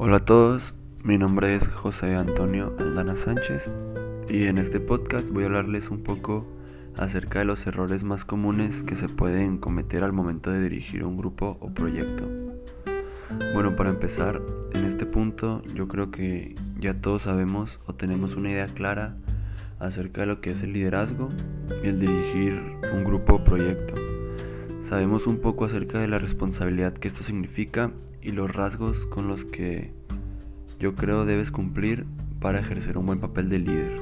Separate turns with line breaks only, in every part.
Hola a todos, mi nombre es José Antonio Aldana Sánchez y en este podcast voy a hablarles un poco acerca de los errores más comunes que se pueden cometer al momento de dirigir un grupo o proyecto. Bueno, para empezar, en este punto yo creo que ya todos sabemos o tenemos una idea clara acerca de lo que es el liderazgo y el dirigir un grupo o proyecto. Sabemos un poco acerca de la responsabilidad que esto significa y los rasgos con los que yo creo debes cumplir para ejercer un buen papel de líder.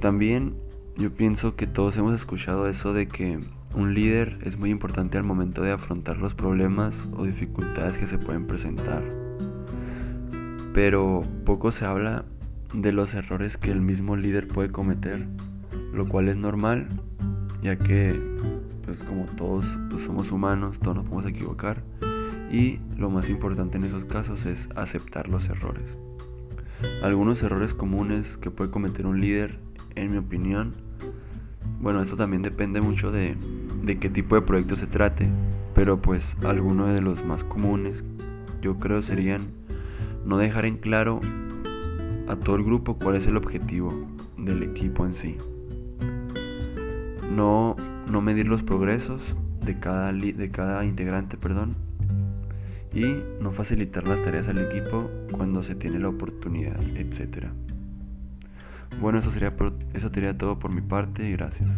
También yo pienso que todos hemos escuchado eso de que un líder es muy importante al momento de afrontar los problemas o dificultades que se pueden presentar. Pero poco se habla de los errores que el mismo líder puede cometer, lo cual es normal, ya que como todos pues, somos humanos, todos nos podemos equivocar y lo más importante en esos casos es aceptar los errores. Algunos errores comunes que puede cometer un líder, en mi opinión, bueno, esto también depende mucho de, de qué tipo de proyecto se trate, pero pues algunos de los más comunes yo creo serían no dejar en claro a todo el grupo cuál es el objetivo del equipo en sí. No, no medir los progresos de cada, de cada integrante, perdón, y no facilitar las tareas al equipo cuando se tiene la oportunidad, etc. Bueno, eso sería, eso sería todo por mi parte y gracias.